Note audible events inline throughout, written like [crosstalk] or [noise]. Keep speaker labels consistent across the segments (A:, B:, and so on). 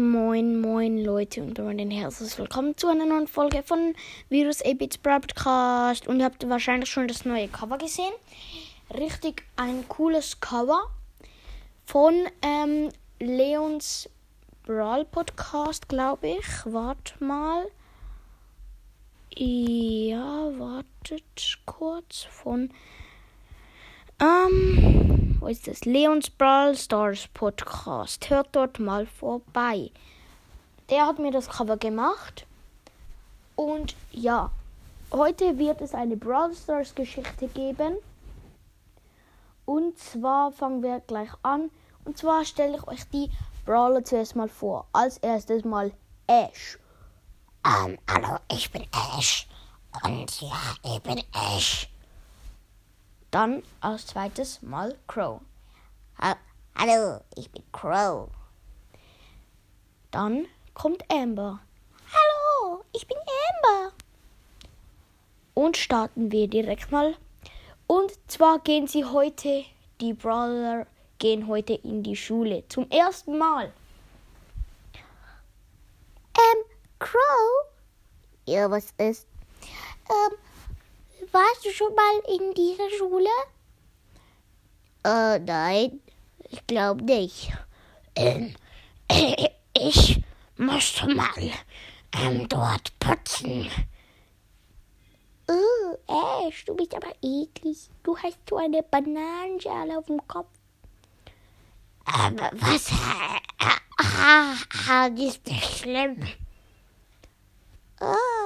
A: Moin, moin Leute und damit herzlich willkommen zu einer neuen Folge von Virus 8-Bits Broadcast. Und ihr habt wahrscheinlich schon das neue Cover gesehen. Richtig ein cooles Cover von ähm, Leons Brawl Podcast, glaube ich. Wart mal. Ja, wartet kurz von. Ist das? Leons Brawl Stars Podcast. Hört dort mal vorbei. Der hat mir das Cover gemacht. Und ja, heute wird es eine Brawl Stars Geschichte geben. Und zwar fangen wir gleich an. Und zwar stelle ich euch die Brawler zuerst mal vor. Als erstes mal Ash.
B: Ähm, hallo, ich bin Ash. Und ja, ich bin Ash.
A: Dann als zweites mal Crow.
B: Ha hallo, ich bin Crow.
A: Dann kommt Amber.
B: Hallo, ich bin Amber.
A: Und starten wir direkt mal. Und zwar gehen sie heute, die Brawler gehen heute in die Schule. Zum ersten Mal.
B: Ähm, Crow? Ja, was ist? Ähm, warst du schon mal in dieser Schule? Äh, nein, ich glaube nicht. Ähm, [coughs] ich musste mal ähm, dort putzen. Oh, Ash, du bist aber eklig. Du hast so eine Bananenschale auf dem Kopf. Aber was? Ah, ah, ist nicht schlimm.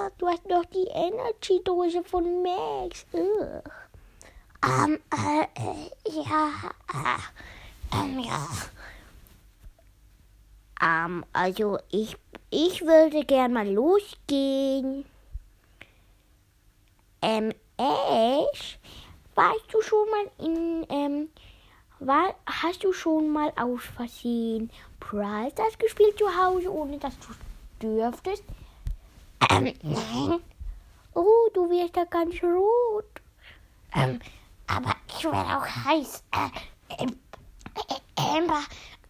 B: Ah, du hast noch die Energy-Dose von Max. Ugh. Ähm, äh, äh, ja, äh, ähm, ja. Ähm, also ich, ich würde gern mal losgehen. Ähm, Ash, warst du schon mal in, ähm, war, hast du schon mal aus Versehen Brawl gespielt zu Hause, ohne dass du dürftest? Ähm, nein. Oh, du wirst ja ganz rot. Ähm, aber ich werde auch heiß. Äh, ähm, äh, Amber,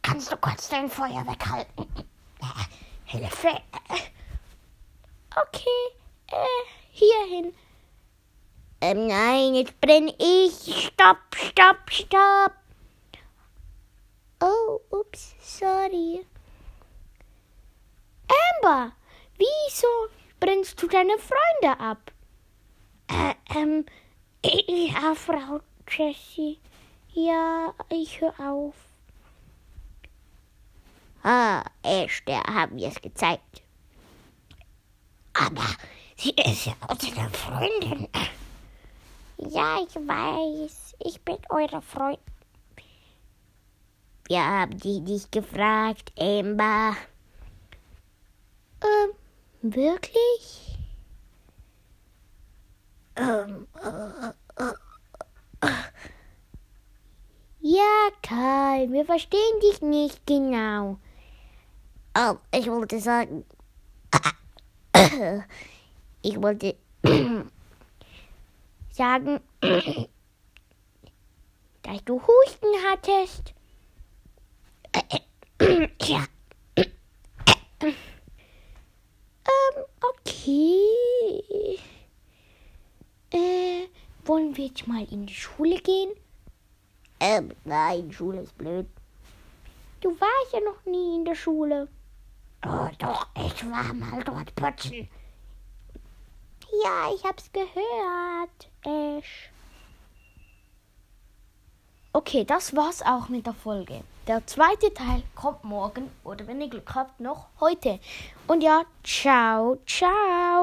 B: kannst du kurz dein Feuer weghalten? Äh, Hilfe.
A: Okay, äh, hierhin.
B: Ähm, nein, jetzt brenne ich. Stopp, stopp, stopp.
A: Oh, ups, sorry. Amber, wieso brennst du deine Freunde ab?
B: Äh, ähm, ja, Frau Jessie. Ja, ich höre auf. Ah, Ash, der hat mir es gezeigt. Aber sie ist ja unsere Freundin. Ja, ich weiß. Ich bin eure Freundin. Wir haben dich nicht gefragt, Amber.
A: Ähm, wirklich?
B: Ähm, äh, äh,
A: Ja, Karl, wir verstehen dich nicht genau.
B: oh, ich wollte sagen. Ich wollte
A: Sagen, dass du Husten hattest.
B: ja,
A: Ähm, okay. Äh, wollen wir jetzt mal in die Schule gehen?
B: ähm, nein, Schule ist blöd.
A: Du warst ja noch nie in der Schule.
B: Oh, doch, ich war mal dort putzen.
A: Ja, ich hab's gehört, Ash. Okay, das war's auch mit der Folge. Der zweite Teil kommt morgen oder wenn ihr Glück habt, noch heute. Und ja, ciao, ciao.